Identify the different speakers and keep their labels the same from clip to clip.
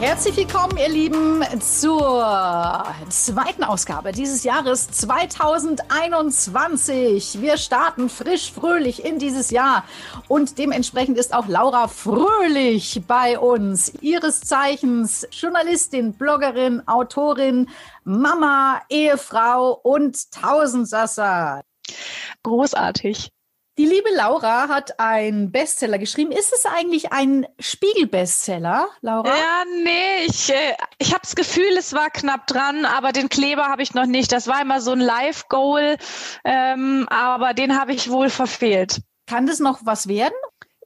Speaker 1: Herzlich willkommen, ihr Lieben, zur zweiten Ausgabe dieses Jahres 2021. Wir starten frisch, fröhlich in dieses Jahr und dementsprechend ist auch Laura Fröhlich bei uns. Ihres Zeichens Journalistin, Bloggerin, Autorin, Mama, Ehefrau und Tausendsasser.
Speaker 2: Großartig.
Speaker 1: Die liebe Laura hat einen Bestseller geschrieben. Ist es eigentlich ein Spiegel-Bestseller, Laura?
Speaker 2: Ja, nee, ich, äh, ich habe das Gefühl, es war knapp dran, aber den Kleber habe ich noch nicht. Das war immer so ein Live-Goal, ähm, aber den habe ich wohl verfehlt.
Speaker 1: Kann das noch was werden?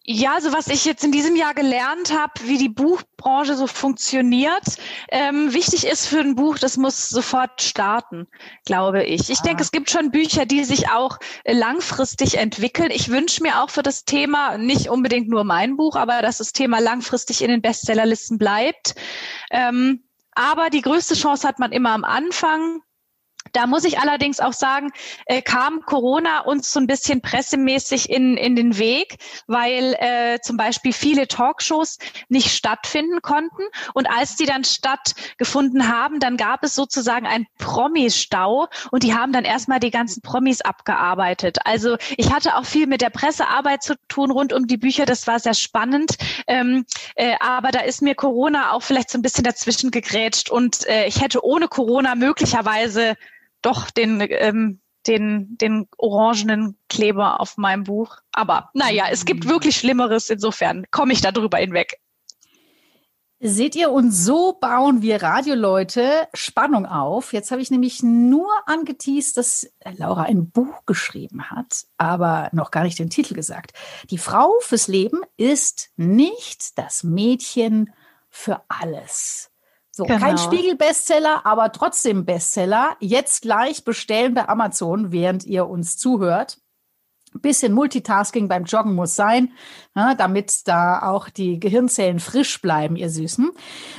Speaker 2: Ja, so was ich jetzt in diesem Jahr gelernt habe, wie die Buchbranche so funktioniert. Ähm, wichtig ist für ein Buch, das muss sofort starten, glaube ich. Ich ah. denke, es gibt schon Bücher, die sich auch äh, langfristig entwickeln. Ich wünsche mir auch für das Thema, nicht unbedingt nur mein Buch, aber dass das Thema langfristig in den Bestsellerlisten bleibt. Ähm, aber die größte Chance hat man immer am Anfang. Da muss ich allerdings auch sagen, äh, kam Corona uns so ein bisschen pressemäßig in, in den Weg, weil äh, zum Beispiel viele Talkshows nicht stattfinden konnten. Und als die dann stattgefunden haben, dann gab es sozusagen einen Promi-Stau und die haben dann erstmal die ganzen Promis abgearbeitet. Also ich hatte auch viel mit der Pressearbeit zu tun rund um die Bücher. Das war sehr spannend. Ähm, äh, aber da ist mir Corona auch vielleicht so ein bisschen dazwischen gegrätscht und äh, ich hätte ohne Corona möglicherweise doch den, ähm, den, den orangenen Kleber auf meinem Buch. Aber naja, es gibt wirklich Schlimmeres, insofern komme ich da drüber hinweg.
Speaker 1: Seht ihr, und so bauen wir Radioleute Spannung auf. Jetzt habe ich nämlich nur angeteased, dass Laura ein Buch geschrieben hat, aber noch gar nicht den Titel gesagt. Die Frau fürs Leben ist nicht das Mädchen für alles. So, genau. kein Spiegel-Bestseller, aber trotzdem Bestseller. Jetzt gleich bestellen bei Amazon, während ihr uns zuhört. bisschen Multitasking beim Joggen muss sein, ja, damit da auch die Gehirnzellen frisch bleiben, ihr Süßen.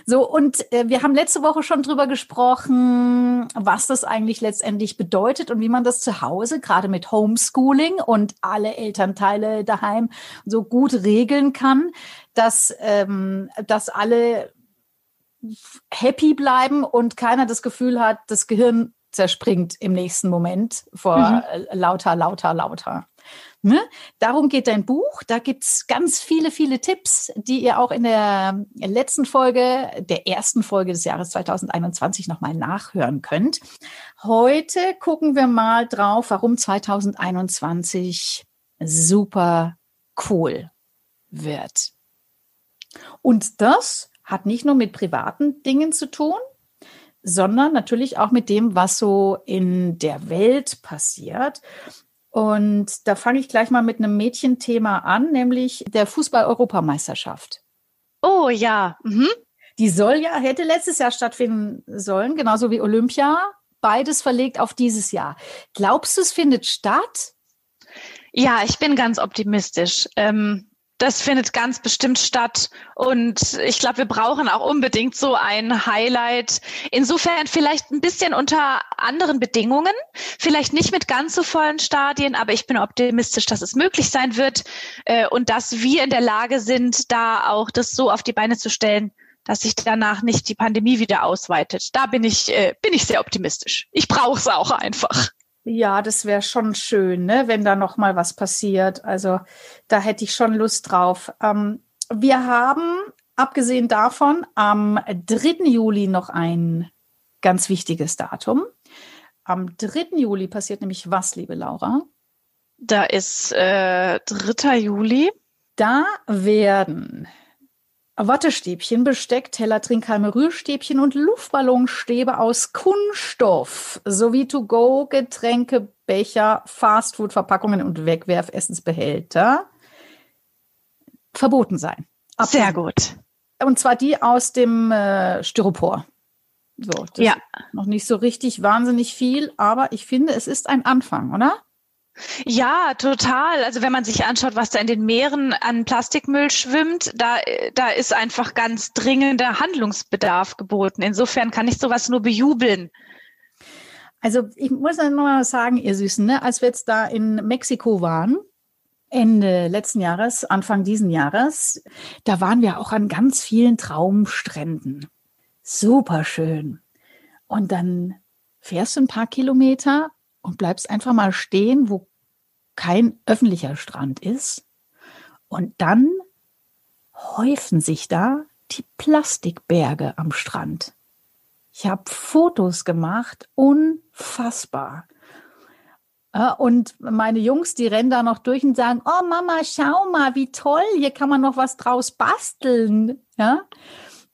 Speaker 1: So, und äh, wir haben letzte Woche schon drüber gesprochen, was das eigentlich letztendlich bedeutet und wie man das zu Hause, gerade mit Homeschooling und alle Elternteile daheim so gut regeln kann, dass, ähm, dass alle happy bleiben und keiner das Gefühl hat, das Gehirn zerspringt im nächsten Moment vor mhm. Äh, lauter, lauter, lauter. Ne? Darum geht dein Buch. Da gibt es ganz viele, viele Tipps, die ihr auch in der letzten Folge, der ersten Folge des Jahres 2021 nochmal nachhören könnt. Heute gucken wir mal drauf, warum 2021 super cool wird. Und das hat nicht nur mit privaten Dingen zu tun, sondern natürlich auch mit dem, was so in der Welt passiert. Und da fange ich gleich mal mit einem Mädchenthema an, nämlich der Fußball-Europameisterschaft.
Speaker 2: Oh ja. Mhm.
Speaker 1: Die soll ja, hätte letztes Jahr stattfinden sollen, genauso wie Olympia. Beides verlegt auf dieses Jahr. Glaubst du, es findet statt?
Speaker 2: Ja, ich bin ganz optimistisch. Ähm, das findet ganz bestimmt statt. Und ich glaube, wir brauchen auch unbedingt so ein Highlight. Insofern vielleicht ein bisschen unter anderen Bedingungen, vielleicht nicht mit ganz so vollen Stadien, aber ich bin optimistisch, dass es möglich sein wird äh, und dass wir in der Lage sind, da auch das so auf die Beine zu stellen, dass sich danach nicht die Pandemie wieder ausweitet. Da bin ich, äh, bin ich sehr optimistisch. Ich brauche es auch einfach.
Speaker 1: Ja, das wäre schon schön, ne, wenn da noch mal was passiert. Also da hätte ich schon Lust drauf. Ähm, wir haben, abgesehen davon, am 3. Juli noch ein ganz wichtiges Datum. Am 3. Juli passiert nämlich was, liebe Laura?
Speaker 2: Da ist äh, 3. Juli.
Speaker 1: Da werden Wattestäbchen, Besteck, Teller, Trinkhalme, Rührstäbchen und Luftballonstäbe aus Kunststoff sowie To-Go, Getränke, Becher, Fastfood-Verpackungen und Wegwerfessensbehälter verboten sein.
Speaker 2: Ab Sehr gut.
Speaker 1: Und zwar die aus dem äh, Styropor. So, das ja. noch nicht so richtig wahnsinnig viel, aber ich finde, es ist ein Anfang, oder?
Speaker 2: Ja, total. Also wenn man sich anschaut, was da in den Meeren an Plastikmüll schwimmt, da, da ist einfach ganz dringender Handlungsbedarf geboten. Insofern kann ich sowas nur bejubeln.
Speaker 1: Also ich muss noch mal sagen, ihr Süßen, ne, als wir jetzt da in Mexiko waren, Ende letzten Jahres, Anfang diesen Jahres, da waren wir auch an ganz vielen Traumstränden. Super schön. Und dann fährst du ein paar Kilometer und bleibst einfach mal stehen, wo kein öffentlicher Strand ist. Und dann häufen sich da die Plastikberge am Strand. Ich habe Fotos gemacht, unfassbar. Und meine Jungs, die rennen da noch durch und sagen, oh Mama, schau mal, wie toll, hier kann man noch was draus basteln. Ja.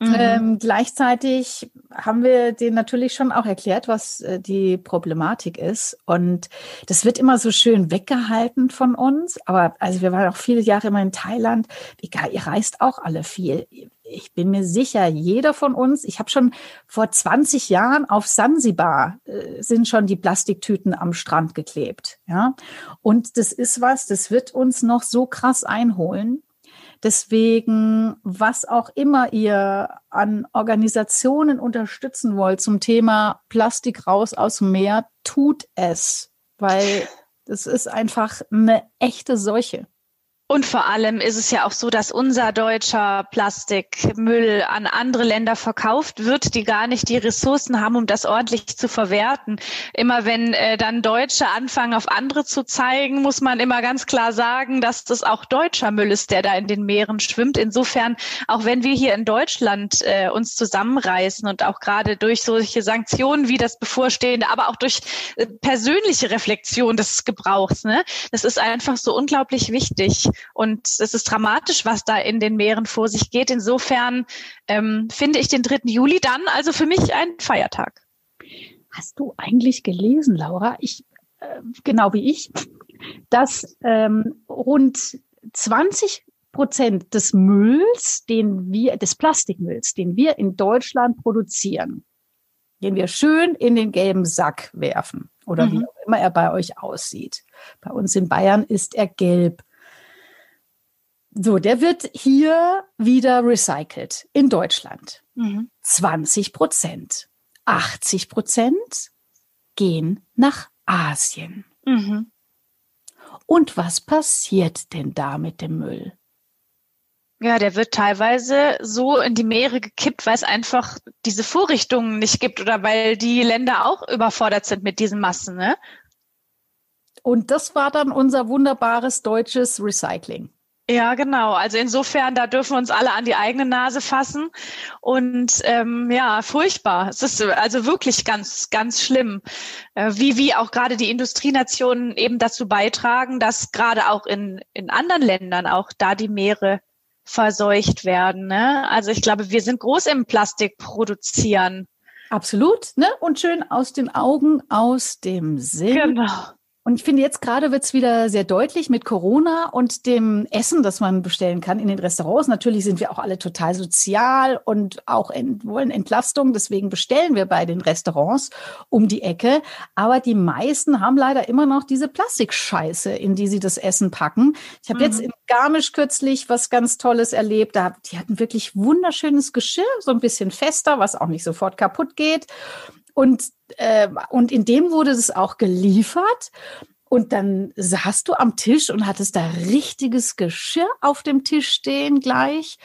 Speaker 1: Mhm. Ähm, gleichzeitig haben wir denen natürlich schon auch erklärt, was äh, die Problematik ist. Und das wird immer so schön weggehalten von uns. Aber also wir waren auch viele Jahre immer in Thailand. Egal, ihr reist auch alle viel. Ich bin mir sicher, jeder von uns, ich habe schon vor 20 Jahren auf Sansibar äh, sind schon die Plastiktüten am Strand geklebt. Ja. Und das ist was, das wird uns noch so krass einholen. Deswegen, was auch immer ihr an Organisationen unterstützen wollt zum Thema Plastik raus aus dem Meer, tut es, weil das ist einfach eine echte Seuche.
Speaker 2: Und vor allem ist es ja auch so, dass unser deutscher Plastikmüll an andere Länder verkauft wird, die gar nicht die Ressourcen haben, um das ordentlich zu verwerten. Immer wenn äh, dann Deutsche anfangen, auf andere zu zeigen, muss man immer ganz klar sagen, dass das auch deutscher Müll ist, der da in den Meeren schwimmt. Insofern, auch wenn wir hier in Deutschland äh, uns zusammenreißen und auch gerade durch solche Sanktionen wie das bevorstehende, aber auch durch äh, persönliche Reflexion des Gebrauchs, ne, das ist einfach so unglaublich wichtig. Und es ist dramatisch, was da in den Meeren vor sich geht. Insofern ähm, finde ich den 3. Juli dann also für mich ein Feiertag.
Speaker 1: Hast du eigentlich gelesen, Laura? Ich, äh, genau wie ich, dass ähm, rund 20 Prozent des Mülls, den wir, des Plastikmülls, den wir in Deutschland produzieren, den wir schön in den gelben Sack werfen oder mhm. wie auch immer er bei euch aussieht. Bei uns in Bayern ist er gelb. So, der wird hier wieder recycelt in Deutschland. Mhm. 20 Prozent. 80 Prozent gehen nach Asien. Mhm. Und was passiert denn da mit dem Müll?
Speaker 2: Ja, der wird teilweise so in die Meere gekippt, weil es einfach diese Vorrichtungen nicht gibt oder weil die Länder auch überfordert sind mit diesen Massen. Ne?
Speaker 1: Und das war dann unser wunderbares deutsches Recycling.
Speaker 2: Ja, genau. Also insofern, da dürfen wir uns alle an die eigene Nase fassen. Und ähm, ja, furchtbar. Es ist also wirklich ganz, ganz schlimm, äh, wie, wie auch gerade die Industrienationen eben dazu beitragen, dass gerade auch in, in anderen Ländern auch da die Meere verseucht werden. Ne? Also ich glaube, wir sind groß im Plastik produzieren.
Speaker 1: Absolut, ne? Und schön aus den Augen, aus dem Sinn. Genau. Und ich finde, jetzt gerade wird es wieder sehr deutlich mit Corona und dem Essen, das man bestellen kann in den Restaurants. Natürlich sind wir auch alle total sozial und auch ent wollen Entlastung. Deswegen bestellen wir bei den Restaurants um die Ecke. Aber die meisten haben leider immer noch diese Plastikscheiße, in die sie das Essen packen. Ich habe mhm. jetzt in Garmisch kürzlich was ganz Tolles erlebt. Da, die hatten wirklich wunderschönes Geschirr, so ein bisschen fester, was auch nicht sofort kaputt geht. Und, äh, und in dem wurde es auch geliefert. Und dann saßt du am Tisch und hattest da richtiges Geschirr auf dem Tisch stehen gleich.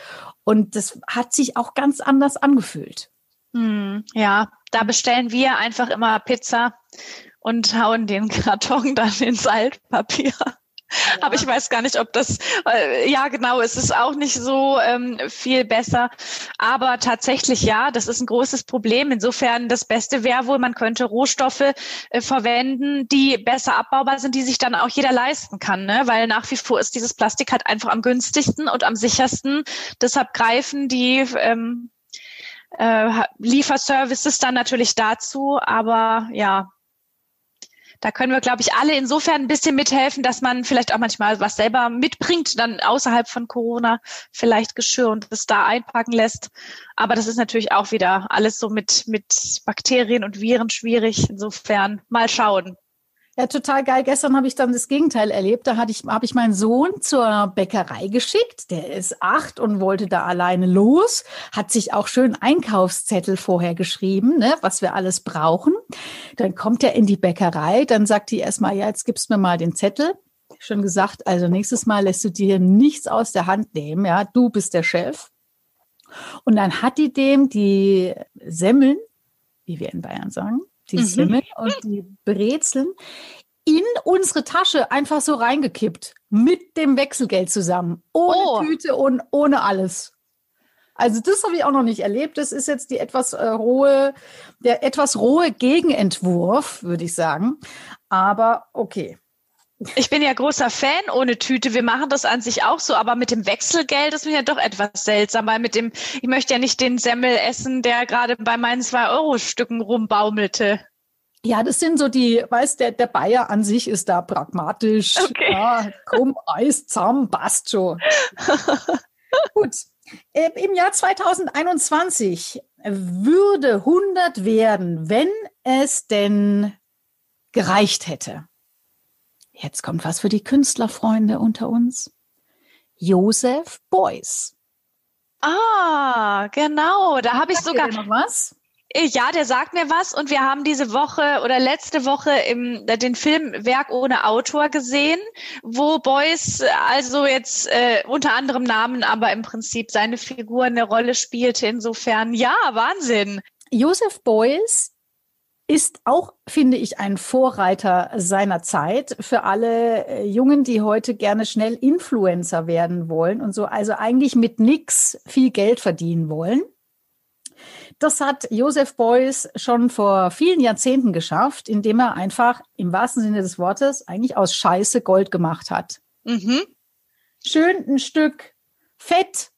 Speaker 1: Und das hat sich auch ganz anders angefühlt.
Speaker 2: Hm, ja, da bestellen wir einfach immer Pizza und hauen den Karton dann ins Altpapier. Ja. Aber ich weiß gar nicht, ob das, äh, ja genau, es ist auch nicht so ähm, viel besser. Aber tatsächlich ja, das ist ein großes Problem. Insofern das Beste wäre wohl, man könnte Rohstoffe äh, verwenden, die besser abbaubar sind, die sich dann auch jeder leisten kann. Ne? Weil nach wie vor ist dieses Plastik halt einfach am günstigsten und am sichersten. Deshalb greifen die ähm, äh, Lieferservices dann natürlich dazu. Aber ja, Da können wir, glaube ich, alle insofern ein bisschen mithelfen, dass man vielleicht auch manchmal was selber mitbringt, dann außerhalb von Corona vielleicht Geschirr und es da einpacken lässt. Aber das ist natürlich auch wieder alles so mit, mit Bakterien und Viren schwierig. Insofern mal schauen.
Speaker 1: Ja, total geil. Gestern habe ich dann das Gegenteil erlebt. Da hatte ich, habe ich meinen Sohn zur Bäckerei geschickt. Der ist acht und wollte da alleine los. Hat sich auch schön Einkaufszettel vorher geschrieben, ne, was wir alles brauchen. Dann kommt er in die Bäckerei. Dann sagt die erstmal, ja, jetzt gibst mir mal den Zettel. Schon gesagt, also nächstes Mal lässt du dir nichts aus der Hand nehmen. Ja, du bist der Chef. Und dann hat die dem die Semmeln, wie wir in Bayern sagen, die mhm. Semmeln und die Brezeln in unsere Tasche einfach so reingekippt. Mit dem Wechselgeld zusammen. Ohne oh. Tüte und ohne alles. Also das habe ich auch noch nicht erlebt. Das ist jetzt die etwas äh, rohe, der etwas rohe Gegenentwurf, würde ich sagen. Aber okay.
Speaker 2: Ich bin ja großer Fan ohne Tüte. Wir machen das an sich auch so, aber mit dem Wechselgeld ist mir ja doch etwas seltsam, weil mit dem, ich möchte ja nicht den Semmel essen, der gerade bei meinen zwei Euro Stücken rumbaumelte.
Speaker 1: Ja, das sind so die, weißt der, der Bayer an sich ist da pragmatisch. Okay. Ja, komm, Eis zusammen, passt schon. Gut. Äh, Im Jahr 2021 würde 100 werden, wenn es denn gereicht hätte. Jetzt kommt was für die Künstlerfreunde unter uns. Josef Beuys.
Speaker 2: Ah, genau. Da habe ich sogar
Speaker 1: noch was.
Speaker 2: Äh, ja, der sagt mir was und wir haben diese Woche oder letzte Woche im, äh, den Film Werk ohne Autor gesehen, wo Beuys äh, also jetzt äh, unter anderem Namen, aber im Prinzip seine Figur eine Rolle spielte. Insofern, ja, Wahnsinn.
Speaker 1: Josef Beuys ist auch, finde ich, ein Vorreiter seiner Zeit für alle äh, Jungen, die heute gerne schnell Influencer werden wollen und so, also eigentlich mit nix viel Geld verdienen wollen. Das hat Josef Beuys schon vor vielen Jahrzehnten geschafft, indem er einfach im wahrsten Sinne des Wortes eigentlich aus Scheiße Gold gemacht hat. Mhm. Schön ein Stück Fett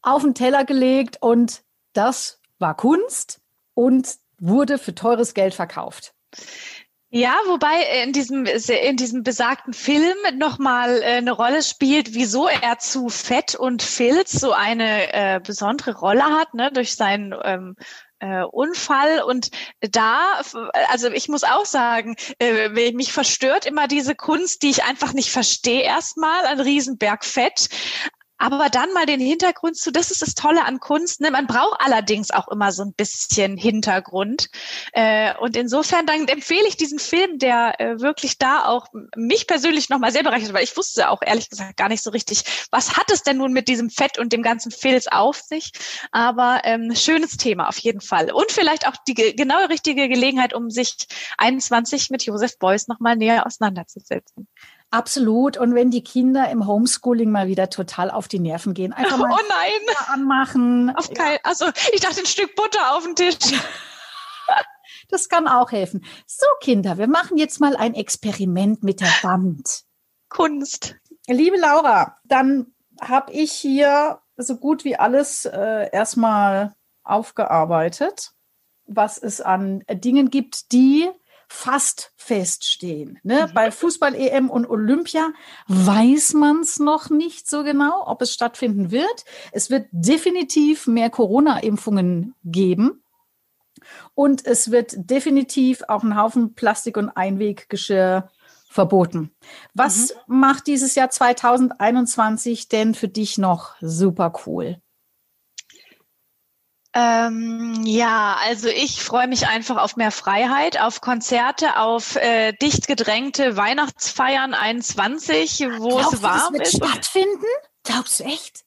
Speaker 1: auf den Teller gelegt und das war Kunst und wurde für teures Geld verkauft.
Speaker 2: Ja, wobei in diesem, in diesem besagten Film nochmal äh, eine Rolle spielt, wieso er zu Fett und Filz so eine äh, besondere Rolle hat, ne, durch seinen ähm, äh, Unfall und da, also ich muss auch sagen, äh, mich verstört immer diese Kunst, die ich einfach nicht verstehe erstmal, ein Riesenberg Fett. Aber dann mal den Hintergrund zu, das ist das Tolle an Kunst. Ne? Man braucht allerdings auch immer so ein bisschen Hintergrund. Äh, und insofern dann empfehle ich diesen Film, der äh, wirklich da auch mich persönlich nochmal sehr bereichert, weil ich wusste auch ehrlich gesagt gar nicht so richtig, was hat es denn nun mit diesem Fett und dem ganzen Filz auf sich. Aber ähm, schönes Thema auf jeden Fall. Und vielleicht auch die genaue richtige Gelegenheit, um sich 21 mit Josef Beuys nochmal näher auseinanderzusetzen.
Speaker 1: Absolut. Und wenn die Kinder im Homeschooling mal wieder total auf die Nerven gehen, einfach mal
Speaker 2: oh nein.
Speaker 1: anmachen.
Speaker 2: Auf kein, also ich dachte ein Stück Butter auf den Tisch.
Speaker 1: Das kann auch helfen. So, Kinder, wir machen jetzt mal ein Experiment mit der Wand.
Speaker 2: Kunst.
Speaker 1: Liebe Laura, dann habe ich hier so gut wie alles äh, erstmal aufgearbeitet, was es an Dingen gibt, die fast feststehen. Ne? Mhm. Bei Fußball-EM und Olympia weiß man es noch nicht so genau, ob es stattfinden wird. Es wird definitiv mehr Corona-Impfungen geben. Und es wird definitiv auch ein Haufen Plastik- und Einweggeschirr verboten. Was mhm. macht dieses Jahr 2021 denn für dich noch super cool?
Speaker 2: Ähm, ja, also ich freue mich einfach auf mehr Freiheit, auf Konzerte, auf äh, dicht gedrängte Weihnachtsfeiern 21, wo Glaubst es warm
Speaker 1: du, das
Speaker 2: wird
Speaker 1: ist. Stattfinden? Glaubst du echt?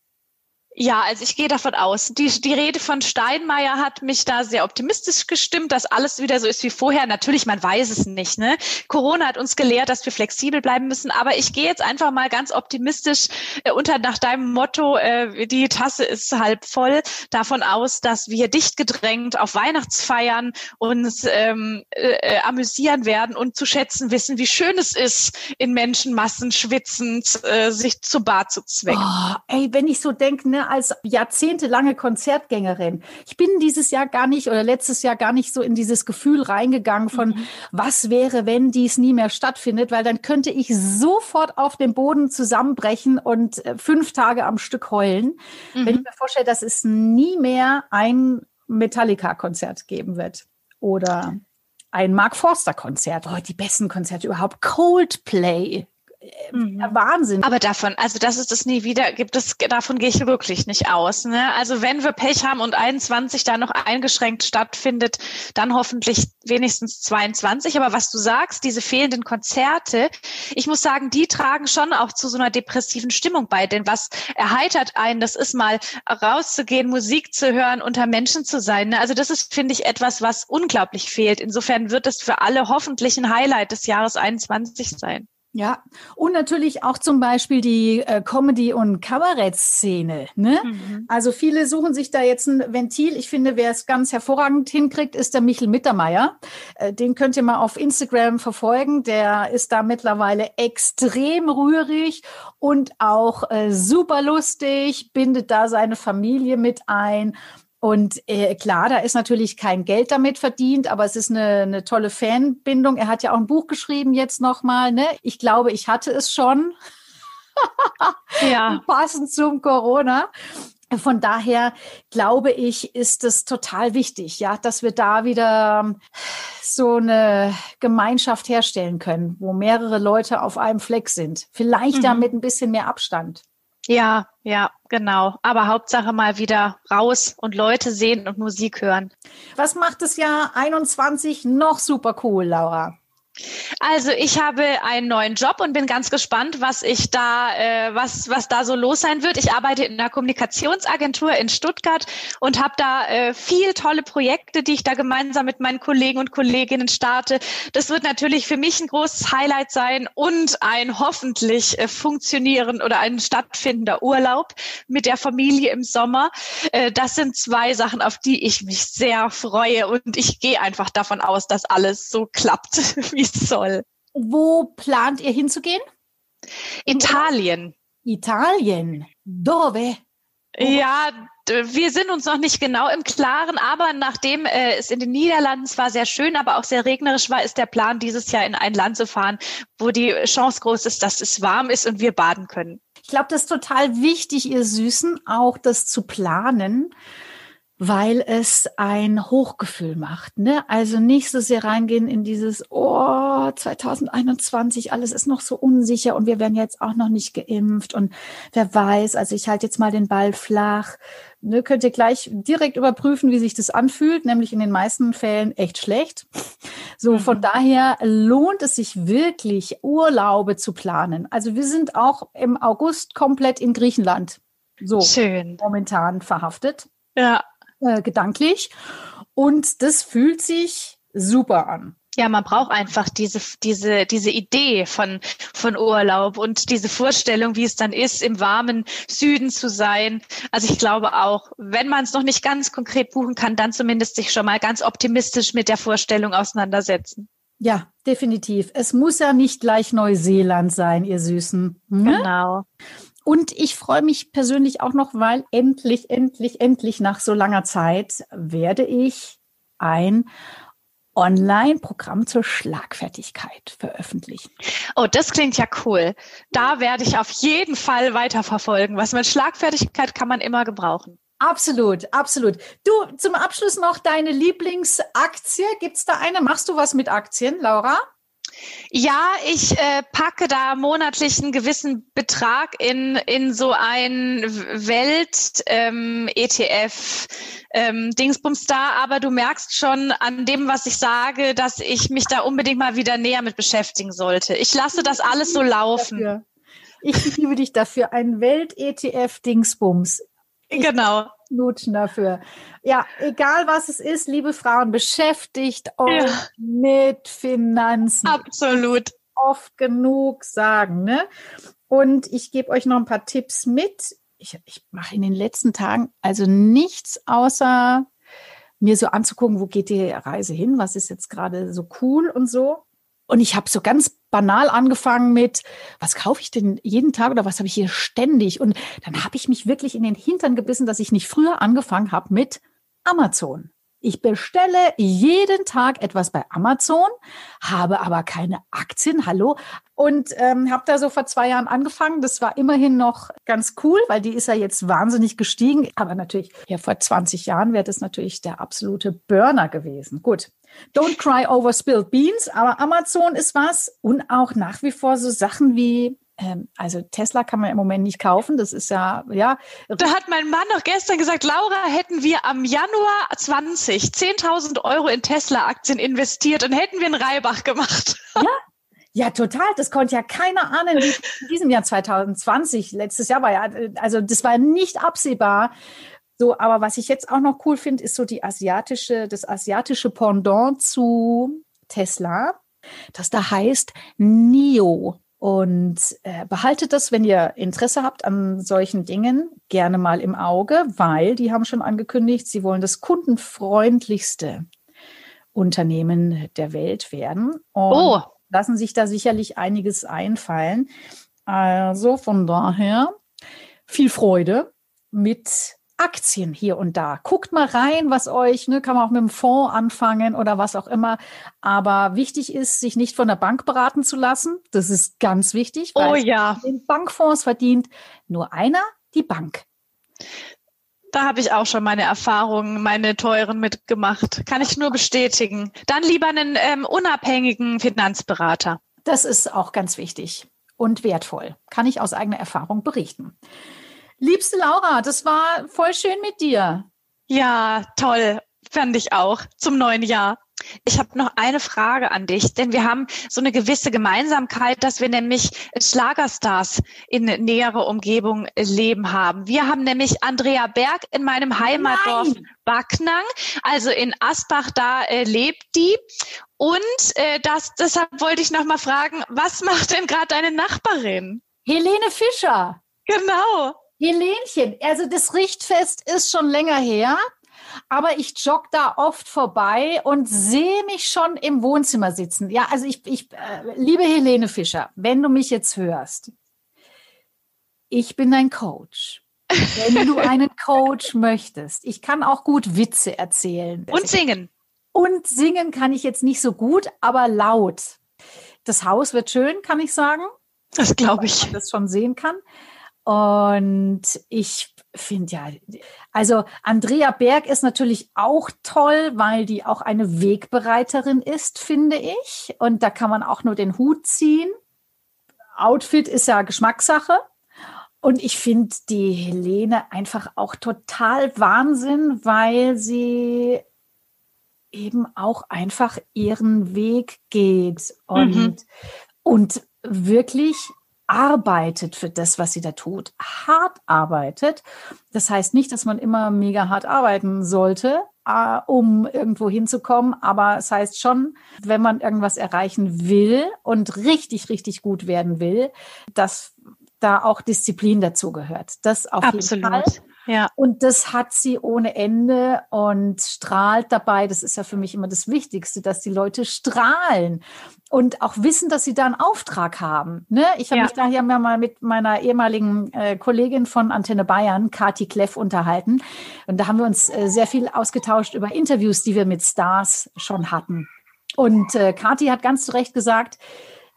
Speaker 2: Ja, also ich gehe davon aus. Die, die Rede von Steinmeier hat mich da sehr optimistisch gestimmt, dass alles wieder so ist wie vorher. Natürlich, man weiß es nicht. Ne? Corona hat uns gelehrt, dass wir flexibel bleiben müssen. Aber ich gehe jetzt einfach mal ganz optimistisch äh, unter nach deinem Motto, äh, die Tasse ist halb voll, davon aus, dass wir dicht gedrängt auf Weihnachtsfeiern uns ähm, äh, äh, amüsieren werden und zu schätzen wissen, wie schön es ist, in Menschenmassen schwitzend äh, sich zu Bad zu zwängen.
Speaker 1: Oh, ey, wenn ich so denke, ne, als jahrzehntelange Konzertgängerin, ich bin dieses Jahr gar nicht oder letztes Jahr gar nicht so in dieses Gefühl reingegangen von, mhm. was wäre, wenn dies nie mehr stattfindet, weil dann könnte ich sofort auf dem Boden zusammenbrechen und äh, fünf Tage am Stück heulen. Mhm. Wenn ich mir vorstelle, dass es nie mehr ein Metallica-Konzert geben wird oder ein Mark Forster-Konzert. Oh, die besten Konzerte überhaupt. Coldplay mhm. Wahnsinn.
Speaker 2: Aber davon, also dass es das nie wieder gibt, das, davon gehe ich wirklich nicht aus. Ne? Also wenn wir Pech haben und 21 da noch eingeschränkt stattfindet, dann hoffentlich wenigstens 22. Aber was du sagst, diese fehlenden Konzerte, ich muss sagen, die tragen schon auch zu so einer depressiven Stimmung bei. Denn was erheitert einen, das ist mal rauszugehen, Musik zu hören, unter Menschen zu sein. Ne? Also das ist, finde ich, etwas, was unglaublich fehlt. Insofern wird es für alle hoffentlich ein Highlight des Jahres 21 sein.
Speaker 1: Ja, und natürlich auch zum Beispiel die äh, Comedy- und Kabarettszene. Ne? Mhm. Also viele suchen sich da jetzt ein Ventil. Ich finde, wer es ganz hervorragend hinkriegt, ist der Michel Mittermeier. Äh, den könnt ihr mal auf Instagram verfolgen. Der ist da mittlerweile extrem rührig und auch äh, super lustig, bindet da seine Familie mit ein. Und äh, klar, da ist natürlich kein Geld damit verdient, aber es ist eine, eine tolle Fanbindung. Er hat ja auch ein Buch geschrieben jetzt nochmal. Ne? Ich glaube, ich hatte es schon. ja. Passend zum Corona. Von daher glaube ich, ist es total wichtig, ja, dass wir da wieder so eine Gemeinschaft herstellen können, wo mehrere Leute auf einem Fleck sind. Vielleicht mhm. da mit ein bisschen mehr Abstand.
Speaker 2: Ja, ja, genau. Aber Hauptsache mal wieder raus und Leute sehen und Musik hören.
Speaker 1: Was macht das Jahr 21 noch super cool, Laura?
Speaker 2: Also ich habe einen neuen Job und bin ganz gespannt, was ich da, äh, was was da so los sein wird. Ich arbeite in einer Kommunikationsagentur in Stuttgart und habe da äh, viel tolle Projekte, die ich da gemeinsam mit meinen Kollegen und Kolleginnen starte. Das wird natürlich für mich ein großes Highlight sein und ein hoffentlich äh, funktionieren oder ein stattfindender Urlaub mit der Familie im Sommer. Äh, das sind zwei Sachen, auf die ich mich sehr freue und ich gehe einfach davon aus, dass alles so klappt, wie soll.
Speaker 1: Wo plant ihr hinzugehen?
Speaker 2: Italien.
Speaker 1: Italien. Dove?
Speaker 2: Ja, wir sind uns noch nicht genau im Klaren, aber nachdem äh, es in den Niederlanden zwar sehr schön, aber auch sehr regnerisch war, ist der Plan, dieses Jahr in ein Land zu fahren, wo die Chance groß ist, dass es warm ist und wir baden können.
Speaker 1: Ich glaube, das ist total wichtig, ihr Süßen, auch das zu planen weil es ein Hochgefühl macht. Ne? Also nicht so sehr reingehen in dieses, oh, 2021, alles ist noch so unsicher und wir werden jetzt auch noch nicht geimpft und wer weiß, also ich halte jetzt mal den Ball flach. Ne, könnt ihr gleich direkt überprüfen, wie sich das anfühlt, nämlich in den meisten Fällen echt schlecht. So, mhm. von daher lohnt es sich wirklich, Urlaube zu planen. Also wir sind auch im August komplett in Griechenland. So, Schön. momentan verhaftet.
Speaker 2: Ja
Speaker 1: äh, gedanklich. Und das fühlt sich super an.
Speaker 2: Ja, man braucht einfach diese, diese, diese Idee von, von Urlaub und diese Vorstellung, wie es dann ist, im warmen Süden zu sein. Also ich glaube auch, wenn man es noch nicht ganz konkret buchen kann, dann zumindest sich schon mal ganz optimistisch mit der Vorstellung auseinandersetzen.
Speaker 1: Ja, definitiv. Es muss ja nicht gleich Neuseeland sein, ihr Süßen.
Speaker 2: Ne? Genau.
Speaker 1: Und ich freue mich persönlich auch noch, weil endlich, endlich, endlich nach so langer Zeit werde ich ein Online-Programm zur Schlagfertigkeit veröffentlichen.
Speaker 2: Oh, das klingt ja cool. Da werde ich auf jeden Fall weiterverfolgen. Was mit Schlagfertigkeit kann man immer gebrauchen.
Speaker 1: Absolut, absolut. Du, zum Abschluss noch deine Lieblingsaktie. Gibt es da eine? Machst du was mit Aktien, Laura?
Speaker 2: Ja, ich äh, packe da monatlich einen gewissen Betrag in, in so ein Welt-ETF. Ähm, Dingsbums da, aber du merkst schon an dem, was ich sage, dass ich mich da unbedingt mal wieder näher mit beschäftigen sollte. Ich lasse das alles so laufen.
Speaker 1: Dafür. Ich liebe dich dafür. Ein Welt-ETF Dingsbums.
Speaker 2: Ich genau.
Speaker 1: Knutschen dafür. Ja, egal was es ist, liebe Frauen, beschäftigt euch ja. mit Finanzen.
Speaker 2: Absolut.
Speaker 1: Oft genug sagen, ne? Und ich gebe euch noch ein paar Tipps mit. Ich, ich mache in den letzten Tagen also nichts außer mir so anzugucken, wo geht die Reise hin, was ist jetzt gerade so cool und so. Und ich habe so ganz banal angefangen mit, was kaufe ich denn jeden Tag oder was habe ich hier ständig? Und dann habe ich mich wirklich in den Hintern gebissen, dass ich nicht früher angefangen habe mit Amazon. Ich bestelle jeden Tag etwas bei Amazon, habe aber keine Aktien, hallo. Und ähm, habe da so vor zwei Jahren angefangen. Das war immerhin noch ganz cool, weil die ist ja jetzt wahnsinnig gestiegen. Aber natürlich, ja, vor 20 Jahren wäre das natürlich der absolute Burner gewesen. Gut, don't cry over spilled beans, aber Amazon ist was. Und auch nach wie vor so Sachen wie ähm, also Tesla kann man im Moment nicht kaufen. Das ist ja, ja.
Speaker 2: Da hat mein Mann noch gestern gesagt, Laura, hätten wir am Januar 20 10.000 Euro in Tesla-Aktien investiert und hätten wir einen Reibach gemacht.
Speaker 1: Ja, ja, total. Das konnte ja keiner ahnen wie in diesem Jahr 2020. Letztes Jahr war ja, also das war nicht absehbar. So, aber was ich jetzt auch noch cool finde, ist so die asiatische, das asiatische Pendant zu Tesla, das da heißt NIO. Und äh, behaltet das, wenn ihr Interesse habt an solchen Dingen, gerne mal im Auge, weil die haben schon angekündigt, sie wollen das kundenfreundlichste Unternehmen der Welt werden. Und oh. lassen sich da sicherlich einiges einfallen. Also von daher viel Freude mit Aktien hier und da. Guckt mal rein, was euch, ne, kann man auch mit dem Fonds anfangen oder was auch immer. Aber wichtig ist, sich nicht von der Bank beraten zu lassen. Das ist ganz wichtig.
Speaker 2: Weil oh ja.
Speaker 1: In Bankfonds verdient nur einer die Bank.
Speaker 2: Da habe ich auch schon meine Erfahrungen, meine teuren mitgemacht. Kann ich nur bestätigen. Dann lieber einen ähm, unabhängigen Finanzberater.
Speaker 1: Das ist auch ganz wichtig und wertvoll. Kann ich aus eigener Erfahrung berichten. Liebste Laura, das war voll schön mit dir.
Speaker 2: Ja, toll. Fand ich auch. Zum neuen Jahr. Ich habe noch eine Frage an dich, denn wir haben so eine gewisse Gemeinsamkeit, dass wir nämlich Schlagerstars in näherer Umgebung leben haben. Wir haben nämlich Andrea Berg in meinem Heimatdorf Nein. Backnang, also in Asbach, da äh, lebt die. Und äh, das, deshalb wollte ich noch mal fragen, was macht denn gerade deine Nachbarin?
Speaker 1: Helene Fischer.
Speaker 2: Genau.
Speaker 1: Helenchen, also das Richtfest ist schon länger her, aber ich jogge da oft vorbei und sehe mich schon im Wohnzimmer sitzen. Ja, also ich, ich äh, liebe Helene Fischer, wenn du mich jetzt hörst, ich bin dein Coach. Wenn du einen Coach möchtest, ich kann auch gut Witze erzählen.
Speaker 2: Und singen.
Speaker 1: Und singen kann ich jetzt nicht so gut, aber laut. Das Haus wird schön, kann ich sagen.
Speaker 2: Das glaube ich.
Speaker 1: Weil man das schon sehen kann. Und ich finde ja, also Andrea Berg ist natürlich auch toll, weil die auch eine Wegbereiterin ist, finde ich. Und da kann man auch nur den Hut ziehen. Outfit ist ja Geschmackssache. Und ich finde die Helene einfach auch total Wahnsinn, weil sie eben auch einfach ihren Weg geht und, mhm. und wirklich arbeitet für das, was sie da tut, hart arbeitet. Das heißt nicht, dass man immer mega hart arbeiten sollte, äh, um irgendwo hinzukommen, aber es heißt schon, wenn man irgendwas erreichen will und richtig, richtig gut werden will, dass da auch Disziplin dazu gehört. Das auf Absolut. jeden Fall. Ja. Und das hat sie ohne Ende und strahlt dabei. Das ist ja für mich immer das Wichtigste, dass die Leute strahlen und auch wissen, dass sie da einen Auftrag haben. Ne? Ich habe ja. mich da hier mal mit meiner ehemaligen äh, Kollegin von Antenne Bayern, Kati Kleff, unterhalten. Und da haben wir uns äh, sehr viel ausgetauscht über Interviews, die wir mit Stars schon hatten. Und äh, Kati hat ganz zu Recht gesagt,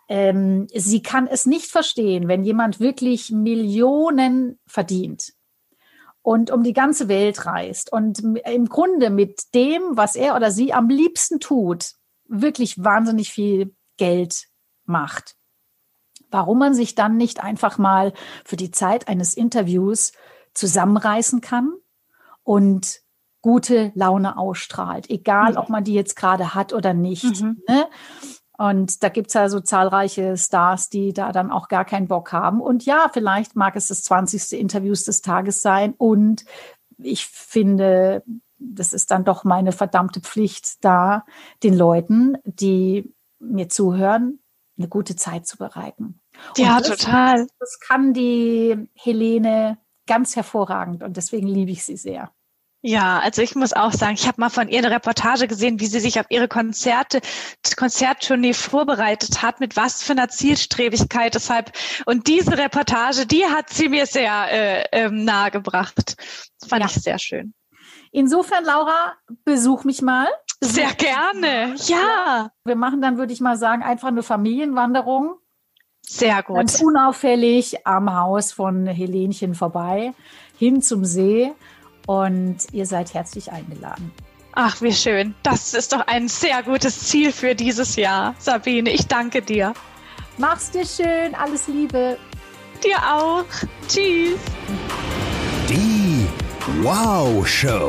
Speaker 1: ähm, sie kann es nicht verstehen, wenn jemand wirklich Millionen verdient und um die ganze Welt reist und im Grunde mit dem, was er oder sie am liebsten tut, wirklich wahnsinnig viel Geld macht. Warum man sich dann nicht einfach mal für die Zeit eines Interviews zusammenreißen kann und gute Laune ausstrahlt, egal ob man die jetzt gerade hat oder nicht. Mhm. Ne? Und da gibt's ja so zahlreiche Stars, die da dann auch gar keinen Bock haben. Und ja, vielleicht mag es das 20. Interviews des Tages sein. Und ich finde, das ist dann doch meine verdammte Pflicht, da den Leuten, die mir zuhören, eine gute Zeit zu bereiten.
Speaker 2: Ja, das, total.
Speaker 1: Das kann die Helene ganz hervorragend und deswegen liebe ich sie sehr.
Speaker 2: Ja, also ich muss auch sagen, ich habe mal von ihr eine Reportage gesehen, wie sie sich auf ihre Konzerte, Konzerttournee vorbereitet hat, mit was für einer Zielstrebigkeit. Deshalb und diese Reportage, die hat sie mir sehr äh, ähm, nahegebracht. Das fand ja. ich sehr schön.
Speaker 1: Insofern, Laura, besuch mich mal.
Speaker 2: Besuch sehr gerne, ja.
Speaker 1: Wir machen dann, würde ich mal sagen, einfach eine Familienwanderung.
Speaker 2: Sehr gut.
Speaker 1: Ganz unauffällig am Haus von Helenchen vorbei, hin zum See und ihr seid herzlich eingeladen.
Speaker 2: Ach, wie schön. Das ist doch ein sehr gutes Ziel für dieses Jahr, Sabine. Ich danke dir.
Speaker 1: Mach's dir schön. Alles Liebe.
Speaker 2: Dir auch. Tschüss.
Speaker 3: Die Wow Show.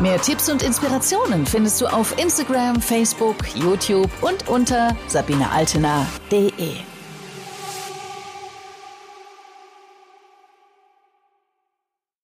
Speaker 4: Mehr Tipps und Inspirationen findest du auf Instagram, Facebook, YouTube und unter sabinealtener.de.